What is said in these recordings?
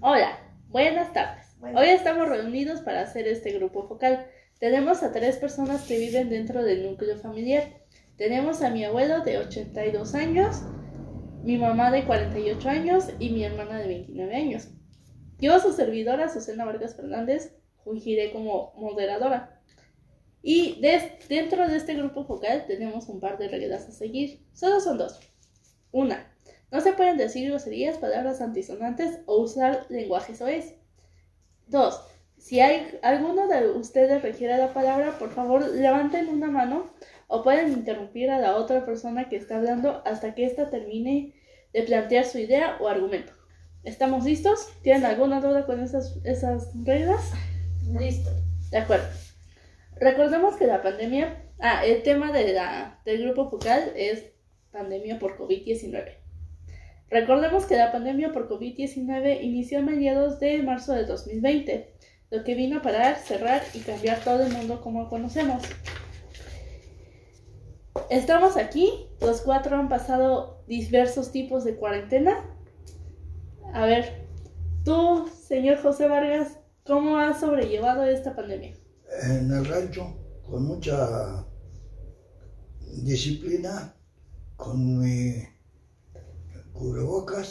Hola, buenas tardes. Buenas Hoy estamos reunidos para hacer este grupo focal. Tenemos a tres personas que viven dentro del núcleo familiar. Tenemos a mi abuelo de 82 años, mi mamá de 48 años y mi hermana de 29 años. Yo, su servidora, Susana Vargas Fernández, fungiré como moderadora. Y des- dentro de este grupo focal tenemos un par de reglas a seguir. Solo son dos. Una, no se pueden decir groserías, palabras antisonantes o usar lenguaje soez. Dos, si hay alguno de ustedes requiere la palabra, por favor levanten una mano o pueden interrumpir a la otra persona que está hablando hasta que ésta termine de plantear su idea o argumento. ¿Estamos listos? ¿Tienen alguna duda con esas, esas reglas? Listo. De acuerdo. Recordemos que la pandemia, ah, el tema de la, del grupo focal es pandemia por COVID-19. Recordemos que la pandemia por COVID-19 inició a mediados de marzo de 2020, lo que vino a parar, cerrar y cambiar todo el mundo como conocemos. Estamos aquí, los cuatro han pasado diversos tipos de cuarentena. A ver, tú, señor José Vargas, ¿cómo has sobrellevado esta pandemia? en el rancho con mucha disciplina, con mi cubrebocas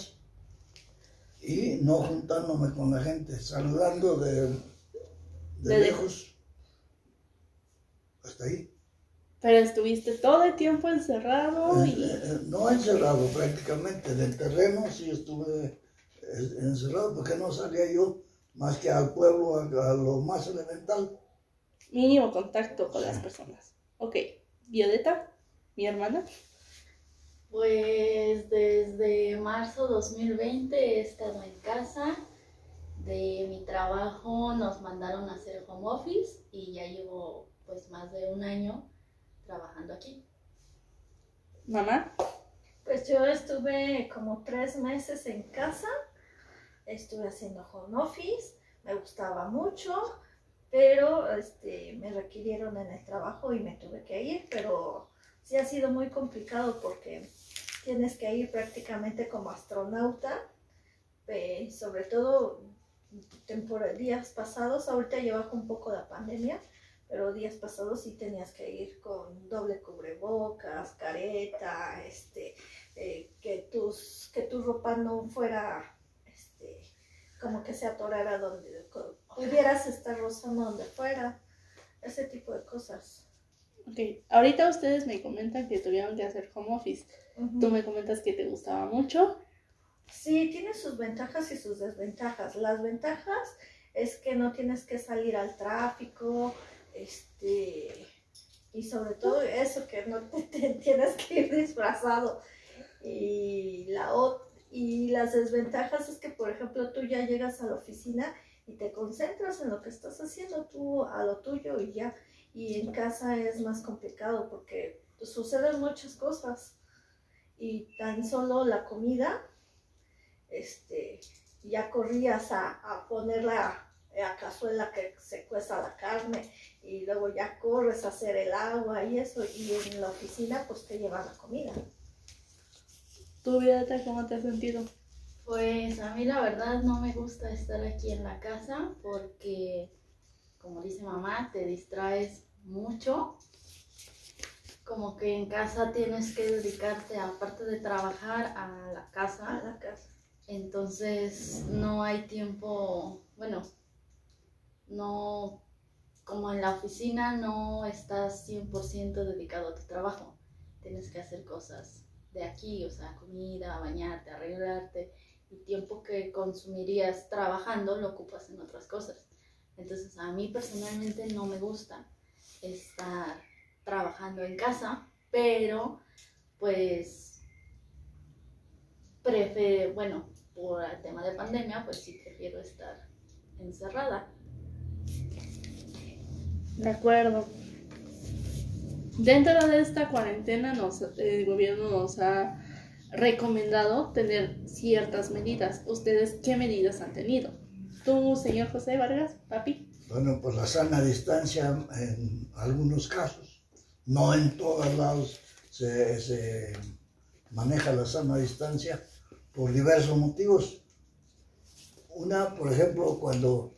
y no juntándome con la gente, saludando de, de De lejos. Hasta ahí. Pero estuviste todo el tiempo encerrado Eh, y... eh, No encerrado prácticamente, en el terreno sí estuve eh, encerrado porque no salía yo más que al pueblo, a, a lo más elemental. mínimo contacto con las personas. Ok, Violeta, mi hermana. Pues desde marzo 2020 he estado en casa. De mi trabajo nos mandaron a hacer home office y ya llevo pues más de un año trabajando aquí. Mamá, Pues yo estuve como tres meses en casa, estuve haciendo home office, me gustaba mucho, pero este, me requirieron en el trabajo y me tuve que ir, pero sí ha sido muy complicado porque tienes que ir prácticamente como astronauta, sobre todo días pasados, ahorita bajó un poco la pandemia, pero días pasados sí tenías que ir con doble cubrebocas, careta, este, eh, que, tus, que tu ropa no fuera este, como que se atorara donde pudieras estar rozando donde fuera, ese tipo de cosas. Ok, ahorita ustedes me comentan que tuvieron que hacer home office. Ujú. Tú me comentas que te gustaba mucho. Sí, tiene sus ventajas y sus desventajas. Las ventajas es que no tienes que salir al tráfico, este, y sobre todo eso, que no te, te tienes que ir disfrazado. Y, la, y las desventajas es que, por ejemplo, tú ya llegas a la oficina y te concentras en lo que estás haciendo tú, a lo tuyo y ya. Y en casa es más complicado porque suceden muchas cosas. Y tan solo la comida, este, ya corrías a, a poner la a cazuela que se cueza la carne y luego ya corres a hacer el agua y eso y en la oficina pues te llevan la comida. ¿Tú, Violeta, cómo te has sentido? Pues a mí la verdad no me gusta estar aquí en la casa porque, como dice mamá, te distraes mucho. Como que en casa tienes que dedicarte, aparte de trabajar, a la A casa. la casa. Entonces no hay tiempo, bueno, no, como en la oficina no estás 100% dedicado a tu trabajo. Tienes que hacer cosas de aquí, o sea, comida, bañarte, arreglarte. Y tiempo que consumirías trabajando lo ocupas en otras cosas. Entonces a mí personalmente no me gusta estar trabajando en casa, pero pues prefiero, bueno, por el tema de pandemia, pues sí prefiero estar encerrada. De acuerdo. Dentro de esta cuarentena nos, el gobierno nos ha recomendado tener ciertas medidas. ¿Ustedes qué medidas han tenido? Tú, señor José Vargas, papi. Bueno, pues la sana distancia en algunos casos, no en todos lados se, se maneja la sana distancia por diversos motivos. una, por ejemplo, cuando,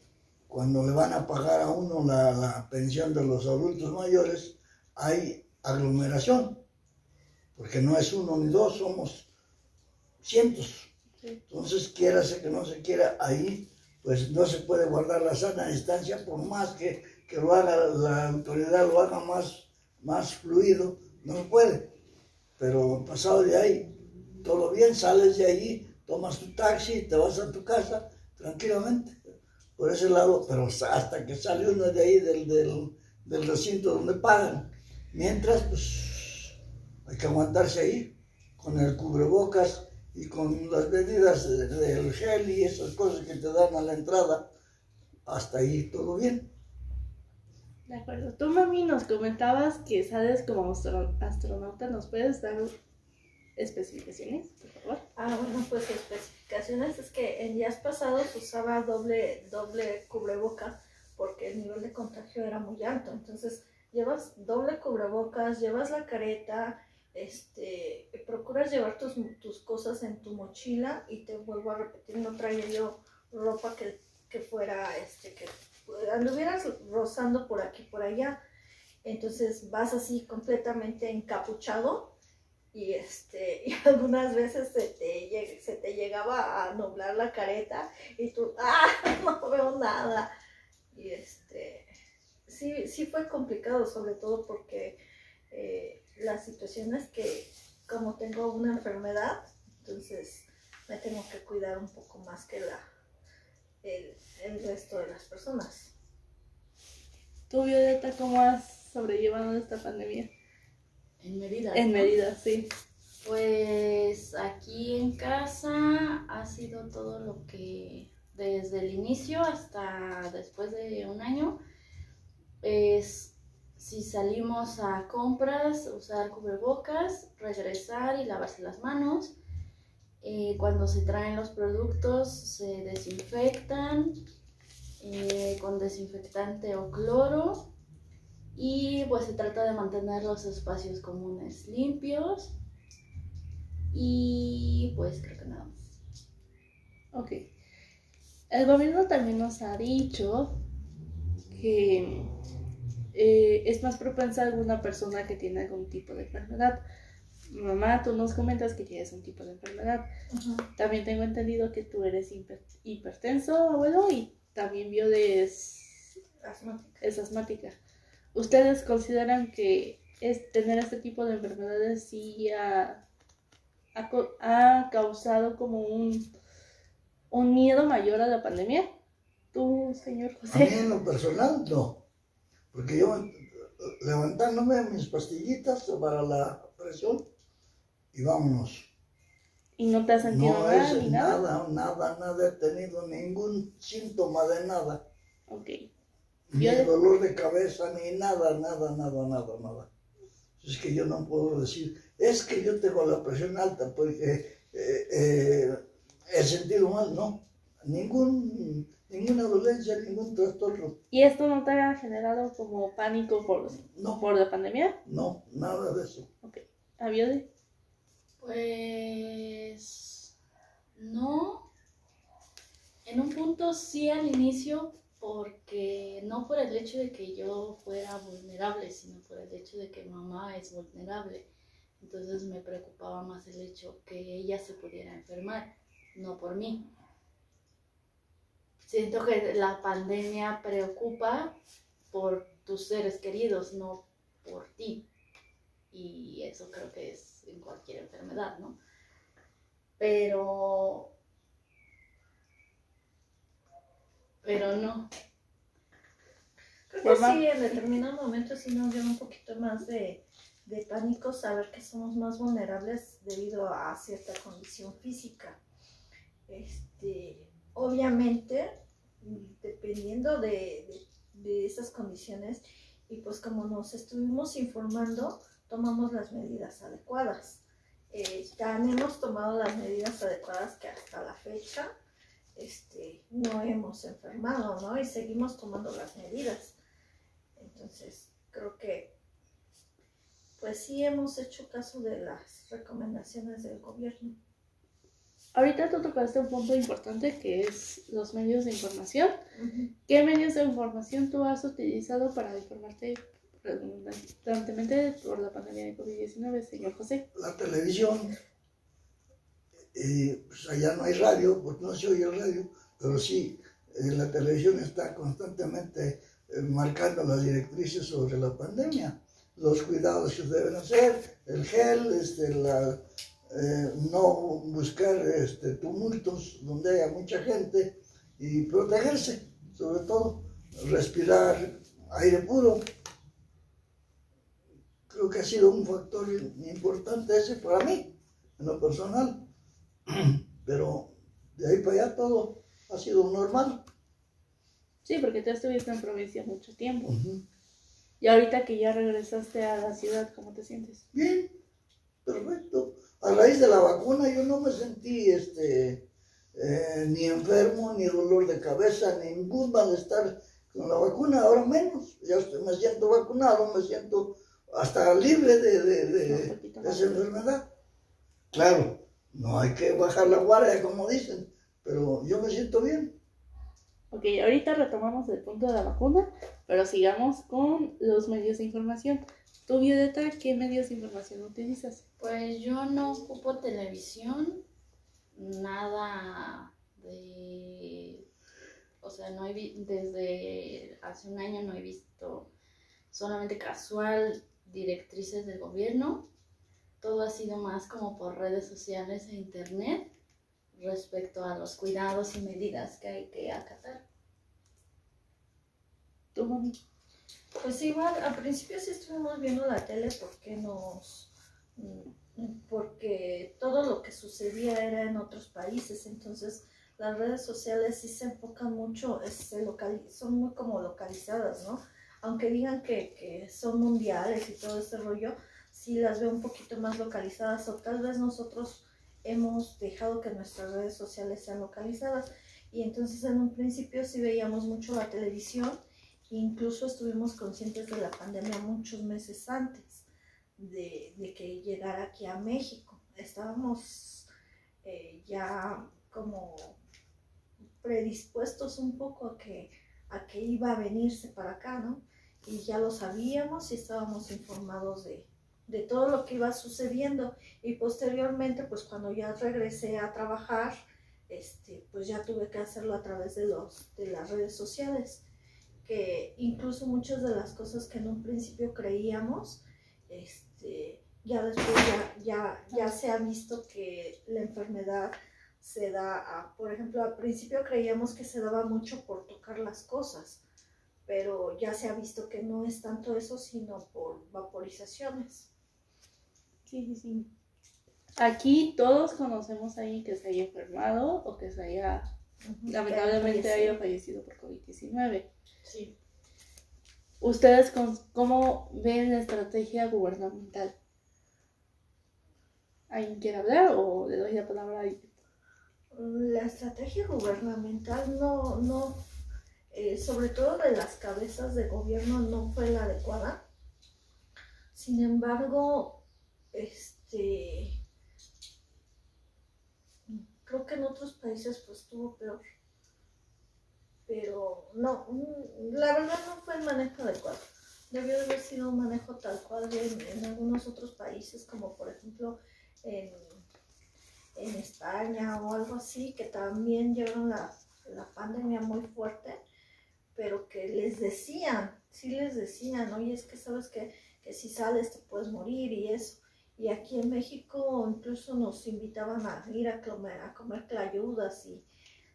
cuando le van a pagar a uno la, la pensión de los adultos mayores, hay aglomeración, porque no es uno ni dos, somos cientos. Entonces, quiérase que no se quiera, ahí pues no se puede guardar la sana distancia por más que, que lo haga la autoridad, lo haga más, más fluido, no se puede. Pero pasado de ahí, todo bien, sales de allí, tomas tu taxi, te vas a tu casa tranquilamente. Por ese lado, pero hasta que sale uno de ahí del, del, del recinto donde pagan. Mientras, pues, hay que aguantarse ahí con el cubrebocas y con las medidas de- del gel y esas cosas que te dan a la entrada. Hasta ahí todo bien. De acuerdo. Tú, mami, nos comentabas que sales como astro- astronauta. ¿Nos puedes dar especificaciones, por favor? Ah, bueno, pues especificaciones es que en días pasados usaba doble, doble cubreboca porque el nivel de contagio era muy alto. Entonces, llevas doble cubrebocas, llevas la careta, este, procuras llevar tus, tus cosas en tu mochila y te vuelvo a repetir, no traía yo ropa que, que fuera, este, que anduvieras rozando por aquí, por allá. Entonces vas así completamente encapuchado y este y algunas veces se te, se te llegaba a nublar la careta y tú ¡ah! no veo nada y este sí sí fue complicado sobre todo porque eh, la situación es que como tengo una enfermedad entonces me tengo que cuidar un poco más que la el, el resto de las personas Tú, Violeta, ¿cómo has sobrellevado esta pandemia? En Mérida. En ¿no? Mérida, sí. Pues aquí en casa ha sido todo lo que desde el inicio hasta después de un año es si salimos a compras, usar cubrebocas, regresar y lavarse las manos. Eh, cuando se traen los productos se desinfectan eh, con desinfectante o cloro y pues se trata de mantener los espacios comunes limpios y pues creo que nada. Ok. El gobierno también nos ha dicho que eh, es más propensa alguna persona que tiene algún tipo de enfermedad. Mamá, tú nos comentas que tienes un tipo de enfermedad. También tengo entendido que tú eres hiper- hipertenso, abuelo, y también vio de es, asmática. es asmática. ¿Ustedes consideran que es, tener este tipo de enfermedades sí ha, ha ha causado como un, un miedo mayor a la pandemia? Tú, señor A mí José. en lo personal no, porque yo levantándome mis pastillitas para la presión y vámonos. ¿Y no te has sentido No mal es ni nada? nada, nada, nada, he tenido ningún síntoma de nada, Ok. ni Yo dolor de cabeza, ni nada, nada, nada, nada, nada. Es que yo no puedo decir, es que yo tengo la presión alta porque eh, eh, he sentido mal, no, ningún, ninguna dolencia, ningún trastorno, ¿Y esto no te ha generado como pánico por, no, por la pandemia? no, nada de eso. ¿Había de? Pues no. En un punto sí al inicio, porque no por el hecho de que yo fuera vulnerable, sino por el hecho de que mamá es vulnerable. Entonces me preocupaba más el hecho que ella se pudiera enfermar, no por mí. Siento que la pandemia preocupa por tus seres queridos, no por ti. Y eso creo que es en cualquier enfermedad, ¿no? Pero... Pero no. Creo que sí, en determinado momento sí nos dio un poquito más de, de pánico saber que somos más vulnerables debido a cierta condición física. Este, obviamente, dependiendo de, de- esas condiciones, y pues como nos estuvimos informando, tomamos las medidas adecuadas. Eh, ya hemos tomado las medidas adecuadas que hasta la fecha este, no hemos enfermado, ¿no? Y seguimos tomando las medidas. Entonces, creo que, pues sí hemos hecho caso de las recomendaciones del gobierno. Ahorita tú tocaste un punto importante que es los medios de información. ¿Qué medios de información tú has utilizado para informarte redundantemente por la pandemia de COVID-19, señor José? La televisión, eh, pues allá no hay radio, porque no se oye el radio, pero sí, eh, la televisión está constantemente eh, marcando las directrices sobre la pandemia, los cuidados que deben hacer, el gel, este, la, eh, no buscar este, tumultos donde haya mucha gente y protegerse, sobre todo, respirar aire puro. Creo que ha sido un factor importante ese para mí, en lo personal, pero de ahí para allá todo ha sido normal. Sí, porque tú estuviste en provincia mucho tiempo. Y ahorita que ya regresaste a la ciudad, ¿cómo te sientes? Bien, perfecto. A raíz de la vacuna yo no me sentí este, eh, ni enfermo, ni dolor de cabeza, ningún malestar con la vacuna, ahora menos. Ya me siento vacunado, me siento hasta libre de, de, de esa enfermedad. Claro, no hay que bajar la guardia, como dicen, pero yo me siento bien. Ok, ahorita retomamos el punto de la vacuna, pero sigamos con los medios de información. ¿Tú, Violeta, qué medios de información utilizas? Pues yo no ocupo televisión, nada de... O sea, no he desde hace un año no he visto solamente casual directrices del gobierno. Todo ha sido más como por redes sociales e internet respecto a los cuidados y medidas que hay que acatar. ¿Tú, mami? Pues igual, al principio sí estuvimos viendo la tele porque nos... porque todo lo que sucedía era en otros países, entonces las redes sociales sí se enfocan mucho, se son muy como localizadas, ¿no? Aunque digan que, que son mundiales y todo este rollo, sí las veo un poquito más localizadas o tal vez nosotros hemos dejado que nuestras redes sociales sean localizadas. Y entonces en un principio sí veíamos mucho la televisión, incluso estuvimos conscientes de la pandemia muchos meses antes de, que llegara aquí a México. Estábamos eh, ya como predispuestos un poco a que, a que iba a venirse para acá, ¿no? Y ya lo sabíamos y estábamos informados de, de todo lo que iba sucediendo y posteriormente pues cuando ya regresé a trabajar este pues ya tuve que hacerlo a través de los de las redes sociales que incluso muchas de las cosas que en un principio creíamos este ya después ya, ya, ya se ha visto que la enfermedad se da por ejemplo al principio creíamos que se daba mucho por tocar las cosas pero ya se ha visto que no es tanto eso sino por vaporizaciones Sí, sí, sí. Aquí todos conocemos a alguien que se haya enfermado o que se haya, lamentablemente, haya fallecido por COVID-19. Sí. ¿Ustedes cómo ven la estrategia gubernamental? ¿Alguien quiere hablar o le doy la palabra a alguien? La estrategia gubernamental no, no, eh, sobre todo de las cabezas de gobierno, no fue la adecuada. Sin embargo, este, creo que en otros países pues estuvo peor. Pero no, mm, la verdad no fue el manejo adecuado. Debió de haber sido un manejo tal cual en, algunos otros países, como por ejemplo en, en, España o algo así, que también llevaron la, la pandemia muy fuerte, pero que les decían, sí les decían, oye, es que sabes que, que si sales te puedes morir y eso. Y aquí en México incluso nos invitaban a ir a comer, a comer clayudas y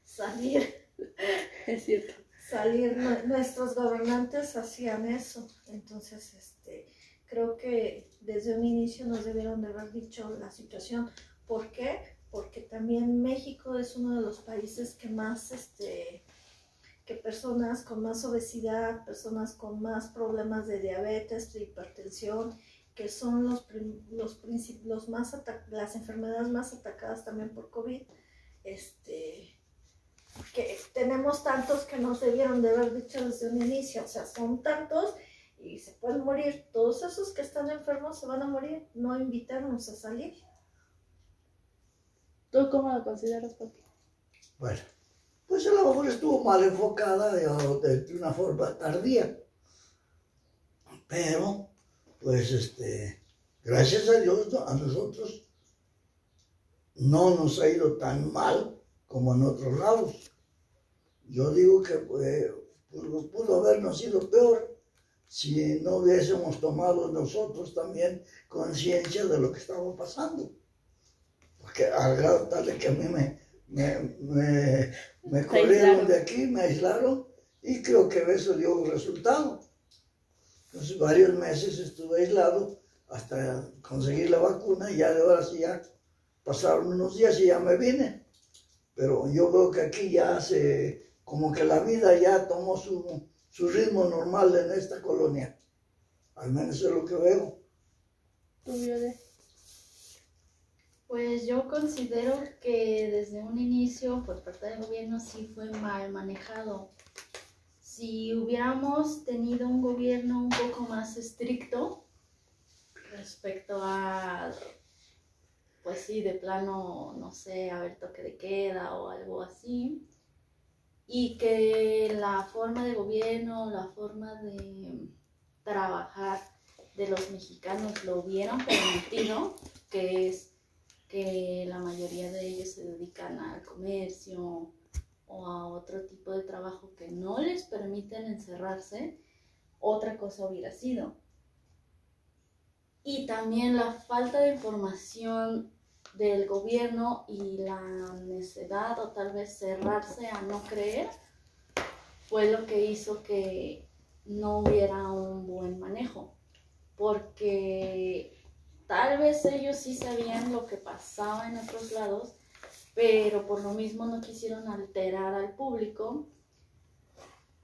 salir. Es cierto. Salir, nuestros gobernantes hacían eso. Entonces, este, creo que desde un inicio nos debieron de haber dicho la situación. ¿Por qué? Porque también México es uno de los países que más, este, que personas con más obesidad, personas con más problemas de diabetes, de hipertensión que son los, los, los más las enfermedades más atacadas también por COVID, este, que tenemos tantos que nos debieron de haber dicho desde un inicio, o sea, son tantos y se pueden morir, todos esos que están enfermos se van a morir, no invitarnos a salir. ¿Tú cómo lo consideras, papi? Bueno, pues a lo mejor estuvo mal enfocada de, de una forma tardía. Pero, pues, este, gracias a Dios, a nosotros no nos ha ido tan mal como en otros lados. Yo digo que pues, pudo, habernos ido peor si no hubiésemos tomado nosotros también conciencia de lo que estaba pasando. Porque al grado tal de que a mí me, me, me, me corrieron aislaron. de aquí, me aislaron y creo que eso dio resultado. Entonces varios meses estuve aislado hasta conseguir la vacuna y ya de ahora sí ya pasaron unos días y ya me vine. Pero yo veo que aquí ya se, como que la vida ya tomó su, su ritmo normal en esta colonia. Al menos es lo que veo. ¿Tú, Viole? Pues yo considero que desde un inicio por parte del gobierno sí fue mal manejado. Si hubiéramos tenido un gobierno un poco más estricto respecto a, pues sí, de plano, no sé, haber toque de queda o algo así, y que la forma de gobierno, la forma de trabajar de los mexicanos lo hubieran permitido, que es que la mayoría de ellos se dedican al comercio o a otro tipo de trabajo que no les permiten encerrarse, otra cosa hubiera sido. Y también la falta de información del gobierno y la necedad o tal vez cerrarse a no creer fue lo que hizo que no hubiera un buen manejo. Porque tal vez ellos sí sabían lo que pasaba en otros lados, pero por lo mismo no quisieron alterar al público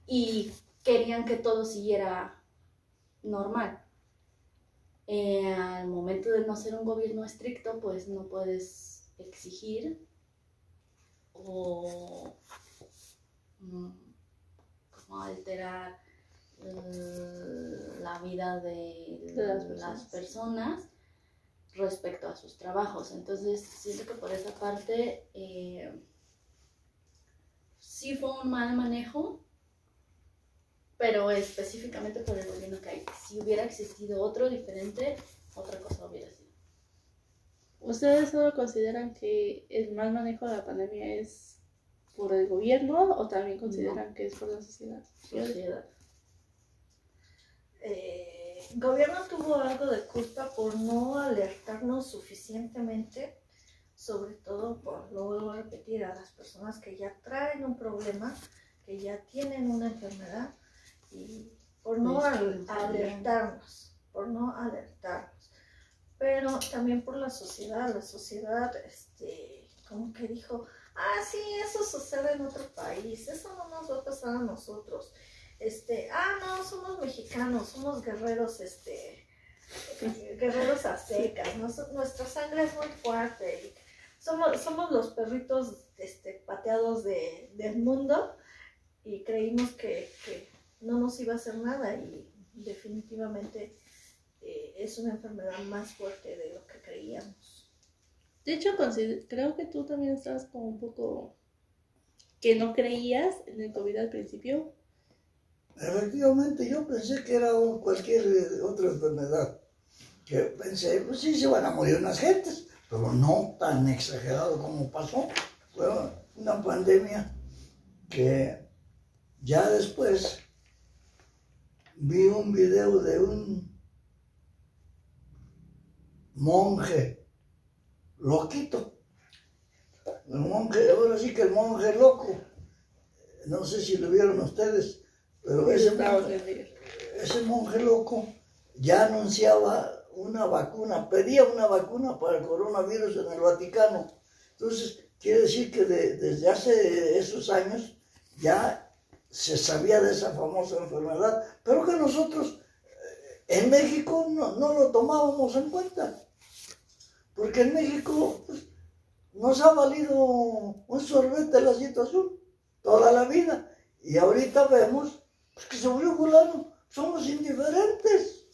y querían que todo siguiera normal. Eh, al momento de no ser un gobierno estricto, pues no puedes exigir o mm, como alterar eh, la vida de, De las las personas. Respecto a sus trabajos. Entonces, siento que por esa parte eh, sí fue un mal manejo, pero específicamente por el gobierno que hay. Si hubiera existido otro diferente, otra cosa hubiera sido. ¿Ustedes solo consideran que el mal manejo de la pandemia es por el gobierno o también consideran que es por la sociedad? Sociedad. eh, gobierno tuvo algo de culpa por no alertarnos suficientemente, sobre todo por, lo vuelvo a repetir, a las personas que ya traen un problema, que ya tienen una enfermedad, y por no al- alertarnos, por no alertarnos. Pero también por la sociedad, la sociedad, este, como que dijo, ah, sí, eso sucede en otro país, eso no nos va a pasar a nosotros este, ah, no, somos mexicanos, somos guerreros, este, guerreros aztecas, nos- nuestra sangre es muy fuerte, somos, somos los perritos, este, pateados de, del mundo, y creímos que, que no nos iba a hacer nada, y definitivamente eh, es una enfermedad más fuerte de lo que creíamos. De hecho, creo que tú también estabas como un poco que no creías en el COVID al principio. Efectivamente, yo pensé que era cualquier eh, otra enfermedad. Que pensé, pues sí, se van a morir unas gentes, pero no tan exagerado como pasó. Fue una pandemia que ya después vi un video de un monje loquito. El monje, ahora sí que el monje loco. No sé si lo vieron ustedes, pero ese monje, ese monje loco ya anunciaba una vacuna, pedía una vacuna para el coronavirus en el Vaticano. Entonces, quiere decir que de- desde hace esos años ya se sabía de esa famosa enfermedad, pero que nosotros eh, en México no, no lo tomábamos en cuenta. Porque en México pues, nos ha valido un sorbete la situación toda la vida. Y ahorita vemos que se murió fulano. Somos indiferentes.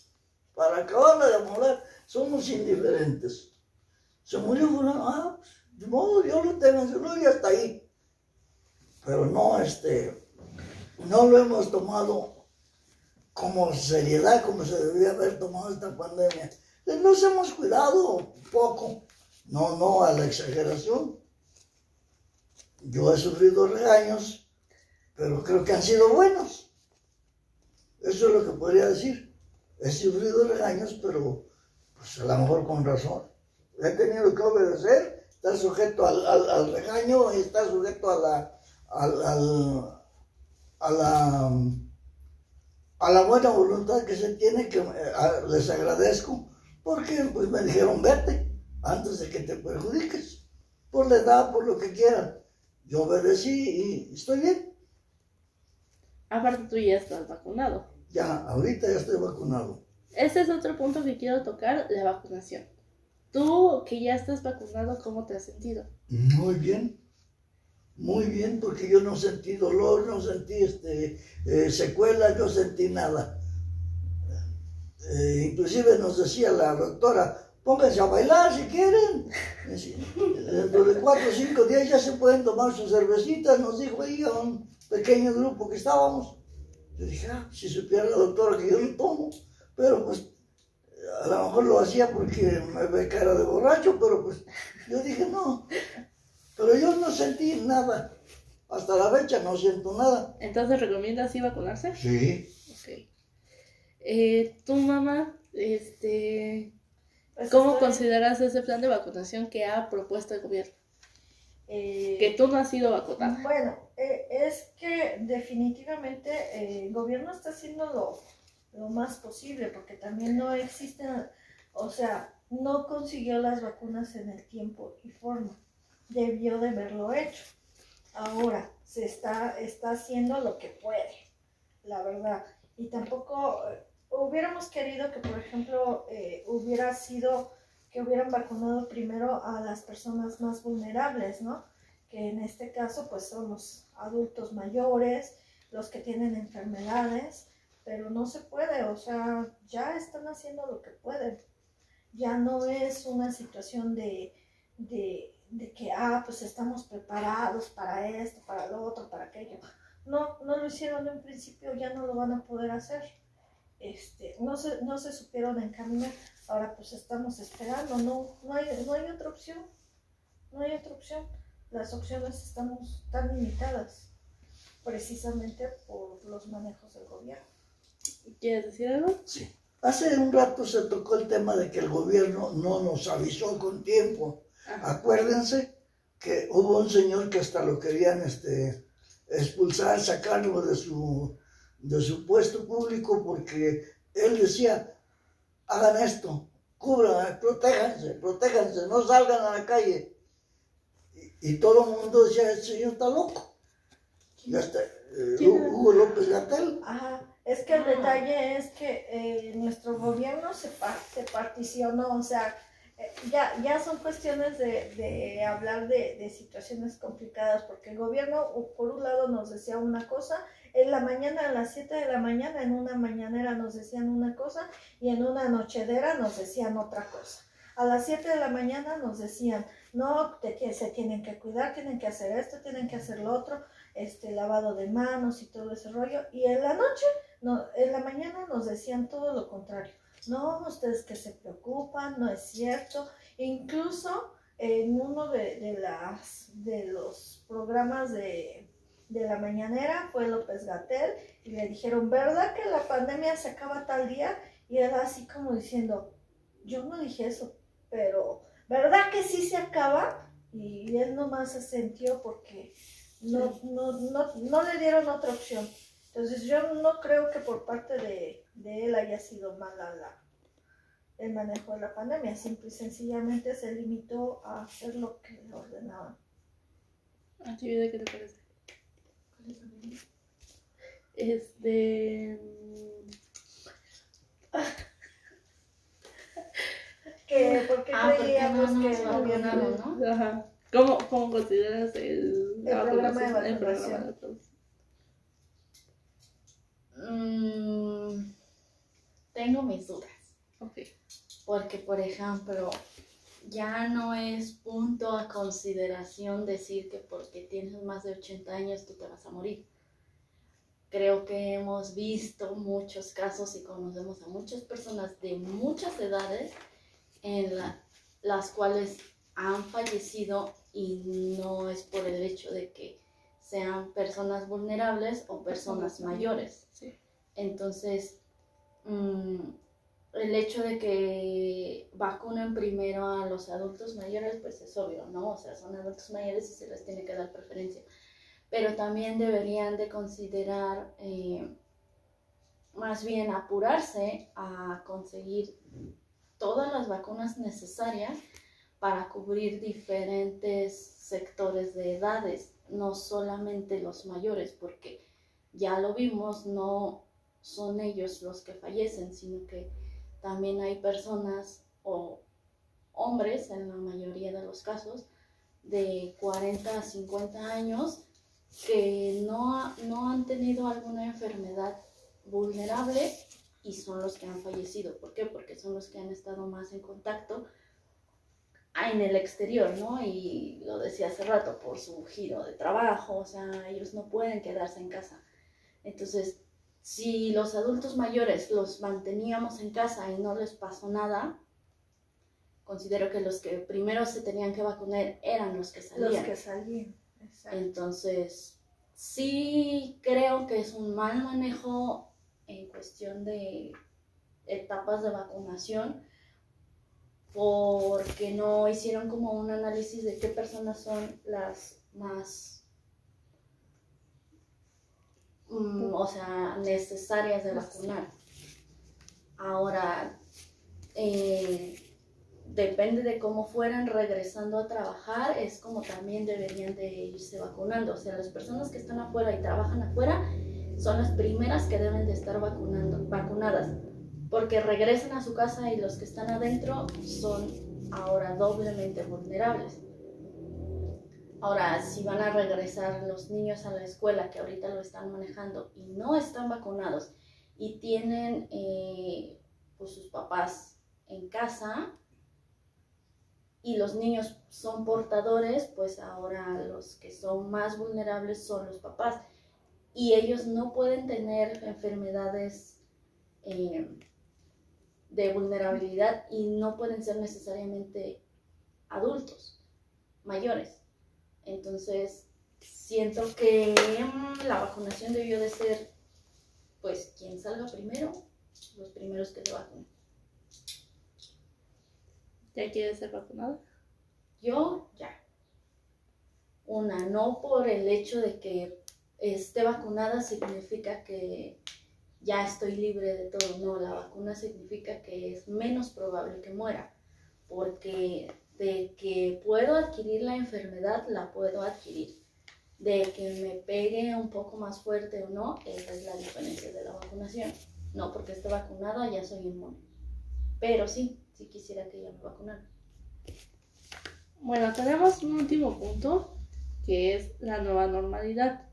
Para acabarla de moler, somos indiferentes. Se murió fulano. Ah, pues, De modo, yo lo tengo, no, ya está ahí. Pero no, este, no lo hemos tomado como seriedad, como se debía haber tomado esta pandemia. Nos hemos cuidado poco, no, no a la exageración. Yo he sufrido regaños, pero creo que han sido buenos. Eso es lo que podría decir. He sufrido regaños, pero pues a lo mejor con razón. He tenido que obedecer, estar sujeto al, regaño y estar sujeto a la, al, a la, a la buena voluntad que se tiene, que eh, les agradezco, porque pues me dijeron vete antes de que te perjudiques, por la edad, por lo que quieran. Yo obedecí y estoy bien. Aparte tú ya estás vacunado. Ya, ahorita ya estoy vacunado. Ese es otro punto que quiero tocar, la vacunación. Tú que ya estás vacunado, ¿cómo te has sentido? Muy bien. Muy bien, porque yo no sentí dolor, no sentí este, eh, secuelas, no sentí nada. Eh, inclusive nos decía la doctora, pónganse a bailar si quieren. Dentro de cuatro o cinco días ya se pueden tomar sus cervecitas, nos dijo ahí a un pequeño grupo que estábamos. Yo dije, ah, si supiera la doctora que yo no tomo, pero pues a lo mejor lo hacía porque me ve cara de borracho, pero pues yo dije, no, pero yo no sentí nada. Hasta la fecha no siento nada. Entonces, ¿recomiendas sí vacunarse? Sí. Ok. Eh, ¿Tu mamá, este, cómo consideras ese plan de vacunación que ha propuesto el gobierno? Eh, que tú no has sido vacunada. Bueno, eh, es que definitivamente el gobierno está haciendo lo, lo más posible, porque también no existen, o sea, no consiguió las vacunas en el tiempo y forma debió de haberlo hecho. Ahora se está, está haciendo lo que puede, la verdad. Y tampoco eh, hubiéramos querido que, por ejemplo, eh, hubiera sido que hubieran vacunado primero a las personas más vulnerables, ¿no? Que en este caso, pues son los adultos mayores, los que tienen enfermedades, pero no se puede, o sea, ya están haciendo lo que pueden. Ya no es una situación de, de de que, ah, pues estamos preparados para esto, para lo otro, para aquello. No, no lo hicieron de un principio, ya no lo van a poder hacer. Este, no, se, no se supieron encaminar, ahora pues estamos esperando, no, no, hay, no hay otra opción, no hay otra opción. Las opciones estamos tan limitadas precisamente por los manejos del gobierno. ¿Quieres decir algo? Sí. Hace un rato se tocó el tema de que el gobierno no nos avisó con tiempo Acuérdense que hubo un señor que hasta lo querían este, expulsar, sacarlo de su, de su puesto público porque él decía, hagan esto, cubran, protéjanse, protéjanse, no salgan a la calle. Y, todo el mundo decía, el señor está loco. Y hasta eh, Hugo López Gatel. Ajá. Es que el ah. detalle es que eh, nuestro gobierno se, se particionó, o sea, ya, ya son cuestiones de, de hablar de, de, situaciones complicadas, porque el gobierno, por un lado, nos decía una cosa, en la mañana, a las 7 de la mañana, en una mañanera nos decían una cosa y en una nochedera nos decían otra cosa. A las 7 de la mañana nos decían, no, se tienen que cuidar, tienen que hacer esto, tienen que hacer lo otro, este lavado de manos y todo ese rollo. Y en la noche, no, en la mañana nos decían todo lo contrario no, ustedes que se preocupan, no es cierto. Incluso en uno de, las, de los programas de, la mañanera fue López Gatel y le dijeron, ¿verdad que la pandemia se acaba tal día? Y él así como diciendo, yo no dije eso, pero ¿verdad que sí se acaba? Y él nomás se sintió porque no, no, no, no le dieron otra opción. Entonces yo no creo que por parte de, él haya sido mala la, el manejo de la pandemia, simple y sencillamente se limitó a hacer lo que le ordenaban. ¿A ti qué te parece? Este... ¿Qué? ¿Por qué ah, creíamos no que el gobierno no? Ajá. ¿Cómo, ¿Cómo consideras el, el programa de vacunación? Mm, tengo mis dudas. Okay. Porque, por ejemplo, ya no es punto a consideración decir que porque tienes más de 80 años tú te vas a morir. Creo que hemos visto muchos casos y conocemos a muchas personas de muchas edades en las cuales han fallecido y no es por el hecho de que sean personas vulnerables o personas mayores. Entonces, mm, el hecho de que vacunen primero a los adultos mayores, pues es obvio, ¿no? O sea, son adultos mayores y se les tiene que dar preferencia. Pero también deberían de considerar, eh, más bien apurarse a conseguir todas las vacunas necesarias para cubrir diferentes sectores de edades, no solamente los mayores, porque ya lo vimos, no son ellos los que fallecen, sino que también hay personas o hombres, en la mayoría de los casos, de 40 a 50 años que no, no han tenido alguna enfermedad vulnerable y son los que han fallecido. ¿Por qué? Porque son los que han estado más en contacto en el exterior, ¿no? Y lo decía hace rato, por su giro de trabajo, o sea, ellos no pueden quedarse en casa. Entonces, si los adultos mayores los manteníamos en casa y no les pasó nada, considero que los que primero se tenían que vacunar eran los que salían. Los que salían, exacto. Entonces, sí creo que es un mal manejo en cuestión de etapas de vacunación, porque no hicieron como un análisis de qué personas son las más Mm, o sea, necesarias de vacunar. Ahora, eh, depende de cómo fueran regresando a trabajar, es como también deberían de irse vacunando. O sea, las personas que están afuera y trabajan afuera son las primeras que deben de estar vacunando, vacunadas, porque regresan a su casa y los que están adentro son ahora doblemente vulnerables. Ahora, si van a regresar los niños a la escuela, que ahorita lo están manejando y no están vacunados y tienen eh, pues, sus papás en casa y los niños son portadores, pues ahora los que son más vulnerables son los papás y ellos no pueden tener enfermedades eh, de vulnerabilidad y no pueden ser necesariamente adultos mayores. Entonces, siento que mm, la vacunación debió de ser, pues, quien salga primero, los primeros que se vacunen. ¿Ya quieres ser vacunada? Yo, ya. Una, no por el hecho de que esté vacunada significa que ya estoy libre de todo. No, la vacuna significa que es menos probable que muera, porque de que puedo adquirir la enfermedad, la puedo adquirir. De que me pegue un poco más fuerte o no, esa es la diferencia de la vacunación. No porque esté vacunada ya soy inmune. Pero sí, sí quisiera que ya me vacunaran. Bueno, tenemos un último punto, que es la nueva normalidad.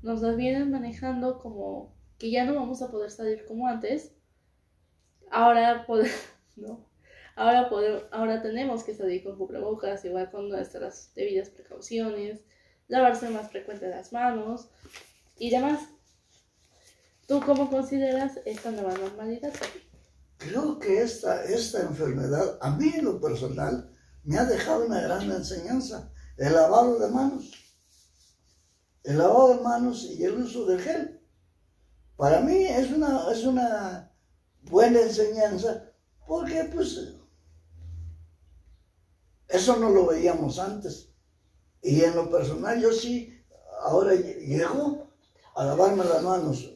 Nos la vienen manejando como que ya no vamos a poder salir como antes. Ahora podemos, no, Ahora, ahora tenemos que salir con cubrebocas, igual con nuestras debidas precauciones, lavarse más frecuente las manos y demás. ¿Tú cómo consideras esta nueva normalidad, Creo que esta, esta enfermedad, a mí en lo personal, me ha dejado una gran enseñanza. El lavado de manos. El lavado de manos y el uso del gel. Para mí es una, es una buena enseñanza porque pues eso no lo veíamos antes. Y en lo personal yo sí, ahora llego a lavarme las manos.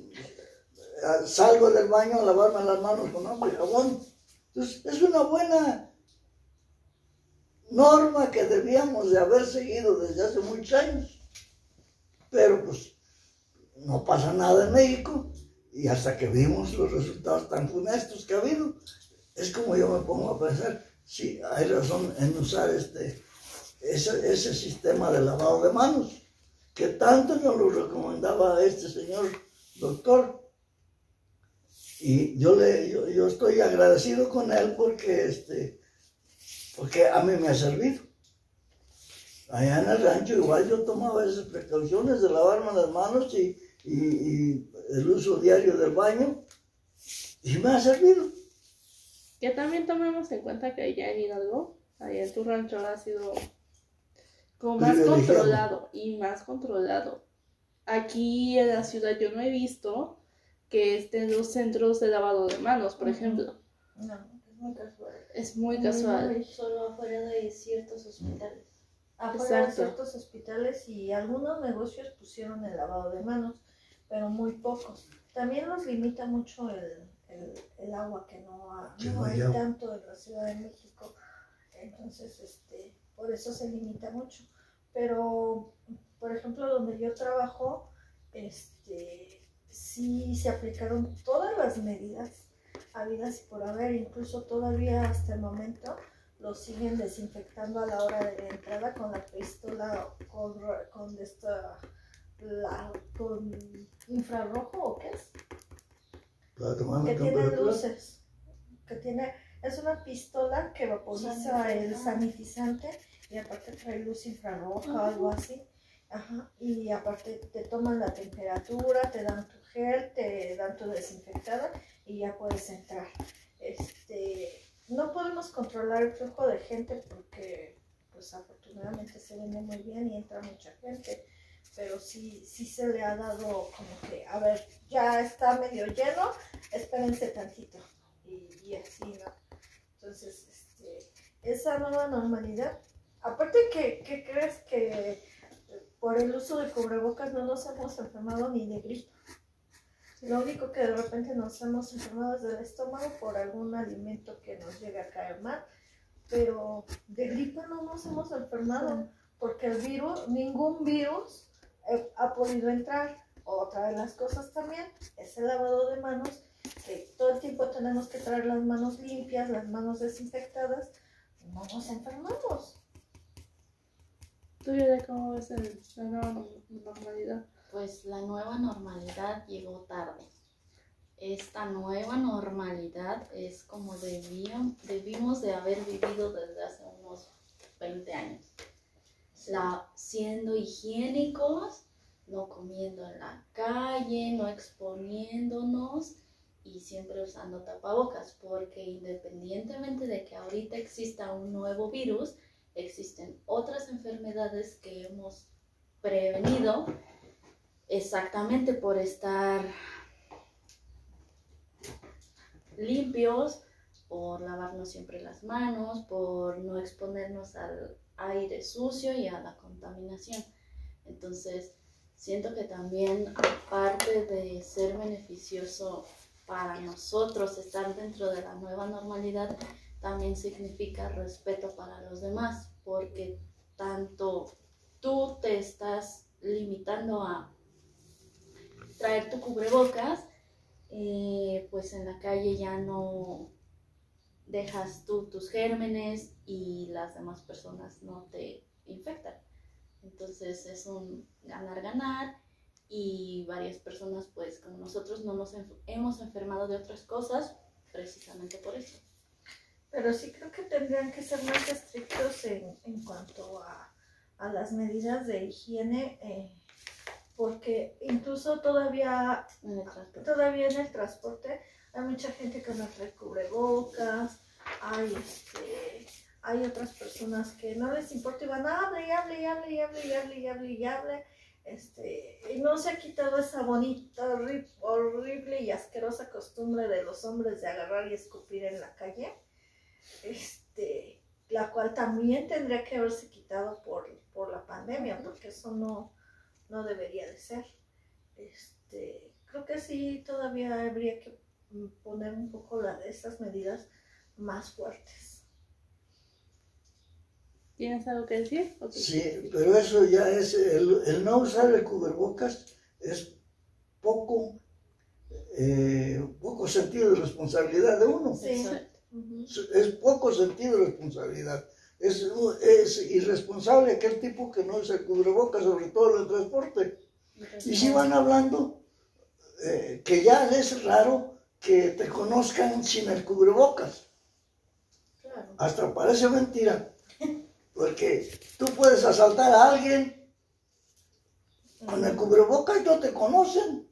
Salgo del baño a lavarme las manos con agua y jabón. Entonces, es una buena norma que debíamos de haber seguido desde hace muchos años. Pero pues no pasa nada en México y hasta que vimos los resultados tan funestos que ha habido, es como yo me pongo a pensar, sí, hay razón en usar este, ese, ese sistema de lavado de manos, que tanto nos lo recomendaba este señor doctor. Y yo, le, yo, estoy agradecido con él porque este, Porque a mí me ha servido. Allá en el rancho igual yo tomaba esas precauciones de lavarme las manos y, y- y el uso diario del baño y me ha servido. Que también tomemos en cuenta que allá en Hidalgo, allá en tu rancho ha sido como más Privilegiado. controlado y más controlado. Aquí en la ciudad yo no he visto que estén los centros de lavado de manos, por ejemplo. No, es muy casual. Es muy casual. Solo afuera de ciertos hospitales. Afuera de ciertos hospitales y algunos negocios pusieron el lavado de manos, pero muy pocos. También nos limita mucho el, el, el agua que no, ha- Que no hay agua. tanto en la Ciudad de México. Entonces, este, por eso se limita mucho. Pero, por ejemplo, donde yo trabajo, este, sí se aplicaron todas las medidas habidas y por haber, incluso todavía hasta el momento lo siguen desinfectando a la hora de la entrada con la pistola con, con esta la, con infrarrojo o qué es Para tomar que tiene luces que tiene es una pistola que vaporiza el Sanitizante. y aparte trae luz infrarroja Ajá. algo así Ajá, y aparte te toman la temperatura, te dan tu gel, te dan tu desinfectada y ya puedes entrar. Este, no podemos controlar el flujo de gente porque pues afortunadamente se vende muy bien y entra mucha gente, pero sí, sí se le ha dado como que, a ver, ya está medio lleno, espérense tantito y, y así, ¿no? Entonces, este, esa nueva normalidad, aparte que, que crees que por el uso de cubrebocas no nos hemos enfermado ni de gripe. Lo único que de repente nos hemos enfermado es del estómago por algún alimento que nos llega a caer mal, pero de gripe no nos hemos enfermado porque el virus, ningún virus eh, ha podido entrar. Otra de las cosas también es el lavado de manos, que todo el tiempo tenemos que traer las manos limpias, las manos desinfectadas, no nos enfermamos. ¿Tú ya cómo ves el- la nueva no- normalidad? Pues la nueva normalidad llegó tarde. Esta nueva normalidad es como debían, debimos de haber vivido desde hace unos 20 años. Siendo higiénicos, no comiendo en la calle, no exponiéndonos y siempre usando tapabocas, porque independientemente de que ahorita exista un nuevo virus, existen otras enfermedades que hemos prevenido exactamente por estar limpios, por lavarnos siempre las manos, por no exponernos al aire sucio y a la contaminación. Entonces, siento que también, aparte de ser beneficioso para nosotros estar dentro de la nueva normalidad, también significa respeto para los demás, porque tanto tú te estás limitando a traer tu cubrebocas, eh, pues en la calle ya no dejas tú tus gérmenes y las demás personas no te infectan. Entonces es un ganar-ganar y varias personas pues como nosotros no nos enf- hemos enfermado de otras cosas precisamente por eso. Pero sí creo que tendrían que ser más estrictos en, en cuanto a, a las medidas de higiene, eh, porque incluso todavía, En el transporte. todavía en el transporte hay mucha gente que no trae cubrebocas, hay, este, hay otras personas que no les importa y van hable y hable y hable y hable y hable y hable y hable. Este, y no se ha quitado esa bonita, horri- horrible y asquerosa costumbre de los hombres de agarrar y escupir en la calle este, la cual también tendría que haberse quitado por, por la pandemia, porque eso no, no debería de ser. Este, creo que sí, todavía habría que poner un poco la, estas medidas más fuertes. ¿Tienes algo que decir? Sí, pero eso ya es, el, el no usar el cubrebocas es poco, eh, poco sentido de responsabilidad de uno. Sí. Es poco sentido de responsabilidad. Es, es irresponsable aquel tipo que no usa el cubrebocas, sobre todo en el transporte. Y si van hablando, eh, que ya es raro que te conozcan sin el cubrebocas. Claro. hasta parece mentira. Porque tú puedes asaltar a alguien con el cubrebocas y no te conocen.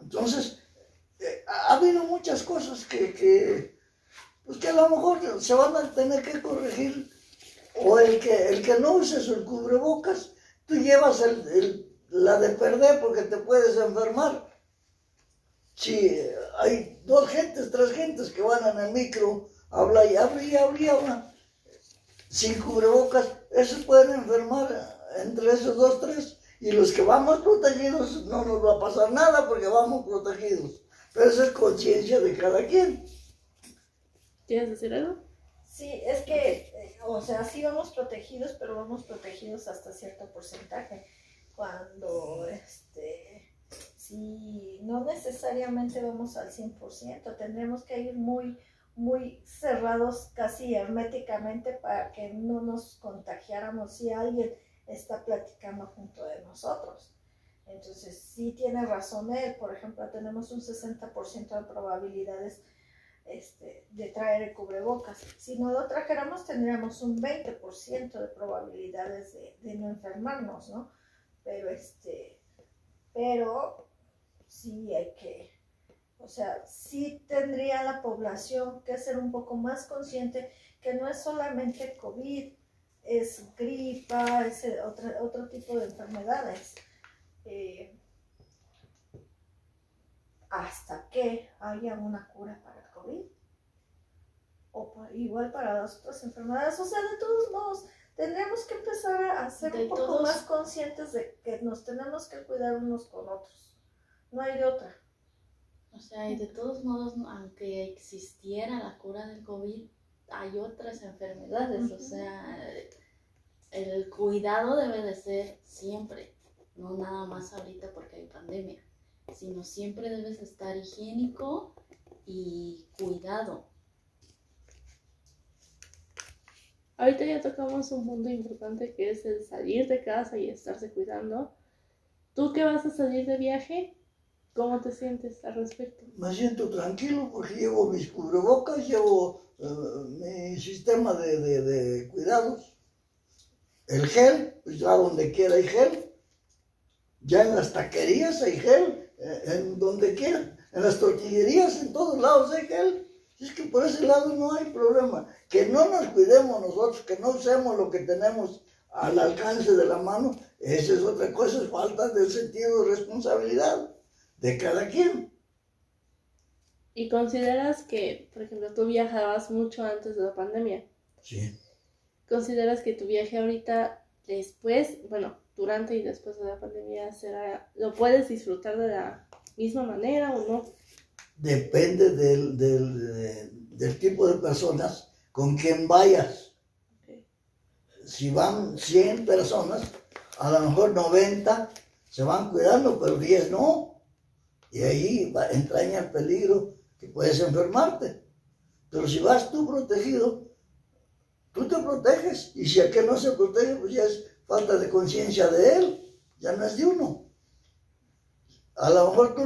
Entonces, eh, ha habido muchas cosas que, que, pues que a lo mejor se van a tener que corregir. O el que, el que no uses el cubrebocas, tú llevas el, el- la de perder porque te puedes enfermar. Si hay dos gentes, tres gentes que van en el micro, habla y habla y habla y habla, sin cubrebocas, esos pueden enfermar entre esos dos, tres. Y los que vamos protegidos no nos va a pasar nada porque vamos protegidos. Pero eso es conciencia de cada quien. ¿Quieres decir algo? Sí, es que, eh, o sea, sí vamos protegidos, pero vamos protegidos hasta cierto porcentaje. Cuando, este, si no necesariamente vamos al 100%, tendremos que ir muy, muy cerrados casi herméticamente para que no nos contagiáramos si alguien está platicando junto de nosotros. Entonces, sí tiene razón él, por ejemplo, tenemos un 60% de probabilidades este, de traer el cubrebocas. Si no lo trajéramos, tendríamos un 20% de probabilidades de, de no enfermarnos, ¿no? Pero este, pero sí hay que, o sea, sí tendría la población que ser un poco más consciente que no es solamente COVID, es gripa, es eh, otro, otro tipo de enfermedades. Eh, hasta que haya una cura para el COVID. O pa- igual para las otras enfermedades. O sea, de todos modos, tendríamos que empezar a ser De un poco todos- más conscientes de que nos tenemos que cuidar unos con otros. No hay de otra. O sea, y de todos modos, aunque existiera la cura del COVID, hay otras enfermedades. O sea, el cuidado debe de ser siempre, no nada más ahorita porque hay pandemia, sino siempre debes estar higiénico y cuidado. Ahorita ya tocamos un punto importante que es el salir de casa y estarse cuidando. ¿Tú que vas a salir de viaje? ¿Cómo te sientes al respecto? Me siento tranquilo porque llevo mis cubrebocas, llevo eh, mi sistema de, de- de cuidados. El gel, pues ya donde quiera hay gel. Ya en las taquerías hay gel, eh, en donde quiera. En las tortillerías, en todos lados hay gel. Es que por ese lado no hay problema. Que no nos cuidemos nosotros, que no usemos lo que tenemos al alcance de la mano, esa es otra cosa, es falta de sentido de responsabilidad de cada quien. ¿Y consideras que, por ejemplo, tú viajabas mucho antes de la pandemia? Sí. ¿Consideras que tu viaje ahorita, después, bueno, durante y después de la pandemia, será, lo puedes disfrutar de la misma manera o no? Depende del, del, del tipo de personas con quien vayas. Si van 100 personas, a lo mejor 90 se van cuidando, pero 10 no. Y ahí va, entraña el peligro que puedes enfermarte. Pero si vas tú protegido, tú te proteges. Y si aquel no se protege, pues ya es falta de conciencia de él, ya no es de uno. A lo mejor tú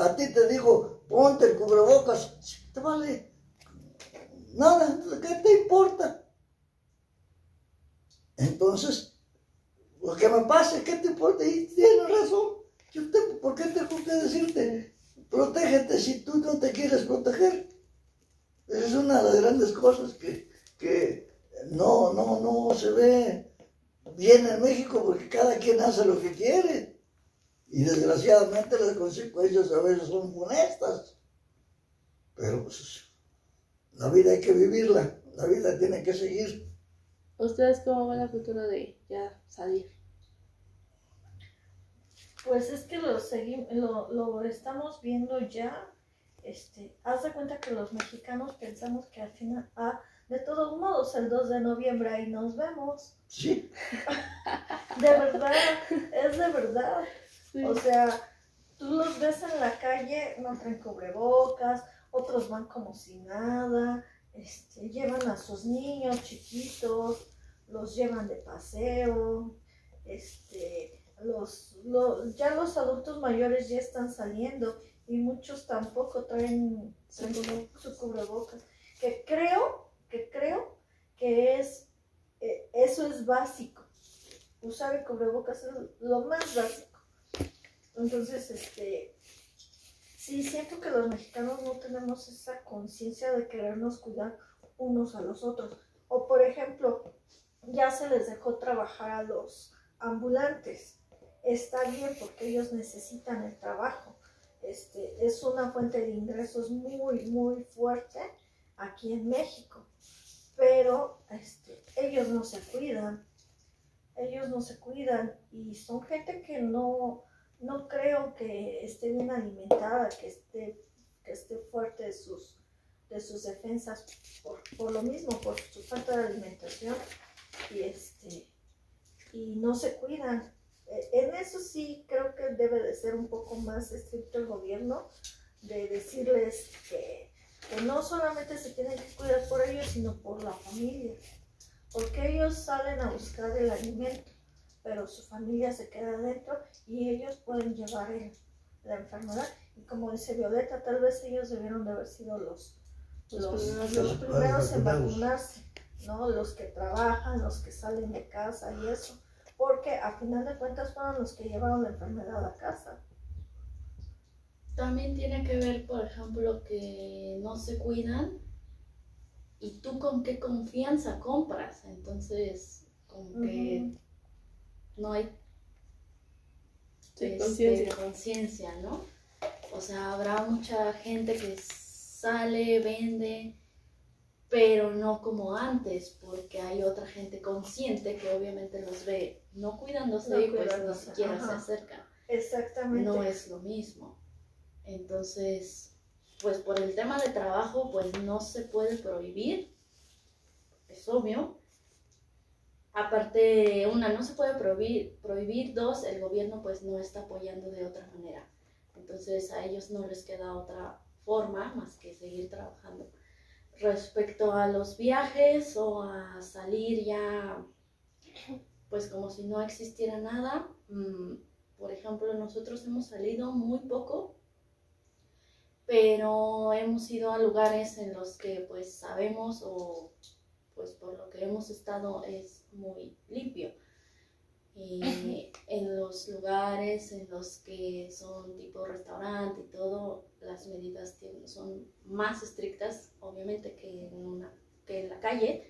a ti te digo, ponte el cubrebocas, te vale nada, ¿qué te importa? Entonces, lo que me pase, ¿qué te importa? Y tienes razón. ¿Por qué tengo que decirte? Protégete si tú no te quieres proteger. Esa es una de las grandes cosas que, que no, no, no se ve bien en México porque cada quien hace lo que quiere. Y desgraciadamente las consecuencias a veces son funestas. Pero pues la vida hay que vivirla, la vida tiene que seguir. ¿Ustedes cómo ven la futuro de ya salir? Pues es que lo, seguim- lo, lo estamos viendo ya. Este, haz de cuenta que los mexicanos pensamos que al final, ah, de todos modos, el 2 de noviembre ahí nos vemos. Sí, De verdad, es de verdad. Sí. O sea, tú los ves en la calle, no traen cubrebocas, otros van como si nada, este, llevan a sus niños chiquitos, los llevan de paseo, este, los, lo- ya los adultos mayores ya están saliendo y muchos tampoco traen, traen su cubrebocas. Que que creo, que creo que es, eh, eso es básico. Usar el cubrebocas es lo más básico. Entonces, este, sí, siento que los mexicanos no tenemos esa conciencia de querernos cuidar unos a los otros. O por ejemplo, ya se les dejó trabajar a los ambulantes. Está bien porque ellos necesitan el trabajo. Este, es una fuente de ingresos muy, muy fuerte aquí en México. Pero este, ellos no se cuidan. Ellos no se cuidan y son gente que no, no creo que esté bien alimentada, que esté, que esté fuerte de sus, de sus defensas por, por lo mismo, por su falta de alimentación y este y no se cuidan. Eh, En eso sí creo que debe de ser un poco más estricto el gobierno, de decirles que, que no solamente se tienen que cuidar por ellos, sino por la familia, porque ellos salen a buscar el alimento, pero su familia se queda adentro y ellos pueden llevar el- la enfermedad. Y como dice Violeta, tal vez ellos debieron de haber sido los, Los los, primeros. los primeros en vacunarse, ¿no? Los que trabajan, los que salen de casa y eso. Porque a final de cuentas fueron los que llevaron la enfermedad a casa. También tiene que ver, por ejemplo, que no se cuidan y tú con qué confianza compras. Entonces, como que Ujú. no hay Sí, este, conciencia, ¿no? O sea, habrá mucha gente que sale, vende, pero no como antes, porque hay otra gente consciente que obviamente los ve no cuidándose No y pues ni siquiera ajá. se acercan. Exactamente. No es lo mismo. Entonces, pues por el tema de trabajo, pues no se puede prohibir, es obvio. Aparte, una, no se puede prohibir, prohibir, dos, el gobierno pues no está apoyando de otra manera. Entonces a ellos no les queda otra forma más que seguir trabajando. Respecto a los viajes o a salir ya, pues como si no existiera nada, mm, por ejemplo, nosotros hemos salido muy poco, pero hemos ido a lugares en los que pues sabemos o pues por lo que hemos estado es muy limpio. Y en los lugares en los que son tipo restaurante y todo, las medidas tienen- son más estrictas, obviamente, que en, una, que en la calle.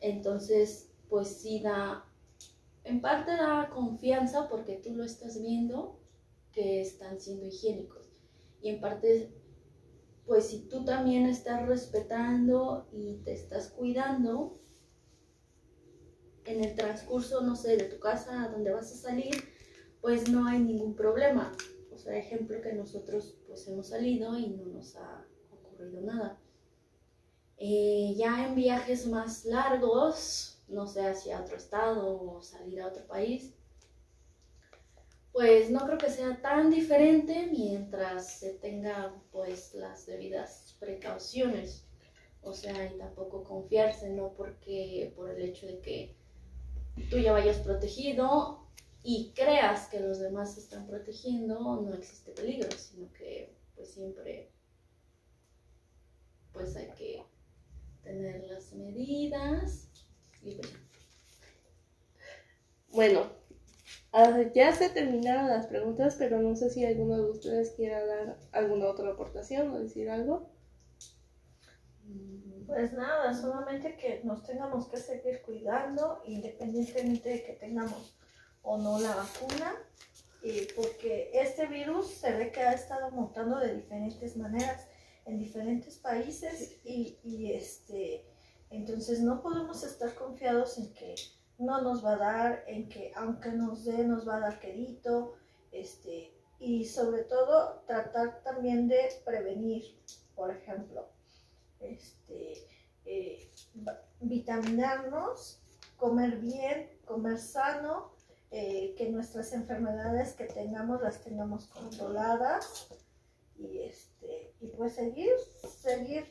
Entonces, pues sí da, en parte da confianza porque tú lo estás viendo que están siendo higiénicos. Y en parte, pues si tú también estás respetando y te estás cuidando, en el transcurso, no sé, de tu casa donde vas a salir, pues no hay ningún problema. O sea, ejemplo que nosotros pues hemos salido y no nos ha ocurrido nada. Eh, ya en viajes más largos, no sé, hacia otro estado o salir a otro país, pues no creo que sea tan diferente mientras se tenga pues las debidas precauciones. O sea, y tampoco confiarse, no porque por el hecho de que tú ya vayas protegido y creas que los demás se están protegiendo, no existe peligro, sino que pues siempre pues hay que tener las medidas y pues, Bueno, ah, ya se terminaron las preguntas, pero no sé si alguno de ustedes quiera dar alguna otra aportación o decir algo. Pues nada, solamente que nos tengamos que seguir cuidando independientemente de que tengamos o no la vacuna, y porque este virus se ve que ha estado mutando de diferentes maneras en diferentes países y, y, este entonces no podemos estar confiados en que no nos va a dar, en que aunque nos dé nos va a dar quedito, este y sobre todo tratar también de prevenir, por ejemplo, este eh, vitaminarnos, comer bien, comer sano, eh, que nuestras enfermedades que tengamos las tengamos controladas y este y pues seguir seguir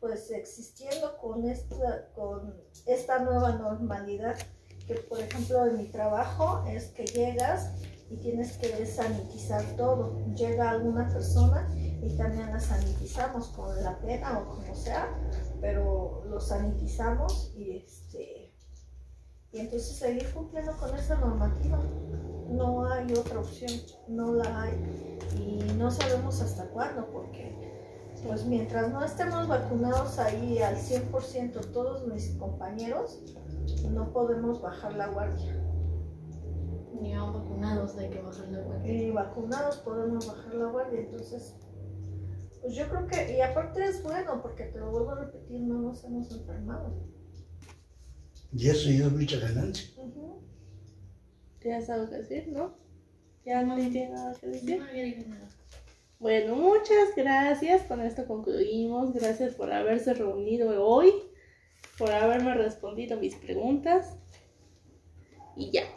pues existiendo con esta con esta nueva normalidad que por ejemplo en mi trabajo es que llegas y tienes que sanitizar todo. Llega alguna persona y también la sanitizamos con la pena o como sea pero lo sanitizamos y este y entonces seguir cumpliendo con esa normativa. No hay otra opción, no la hay. Y no sabemos hasta cuándo, porque pues mientras no estemos vacunados ahí al 100% todos mis compañeros, no podemos bajar la guardia. Ni vacunados hay que bajar la guardia. Y vacunados podemos bajar la guardia, entonces pues yo creo que, y aparte es bueno, porque te lo vuelvo a repetir, no nos hemos enfermado. Y eso ya es mucha ganancia. Ujú. ¿Tienes algo que decir, no? ¿Ya no tiene nada que decir? No, ya dije nada. Bueno, muchas gracias. Con esto concluimos. Gracias por haberse reunido hoy, por haberme respondido mis preguntas. Y ya.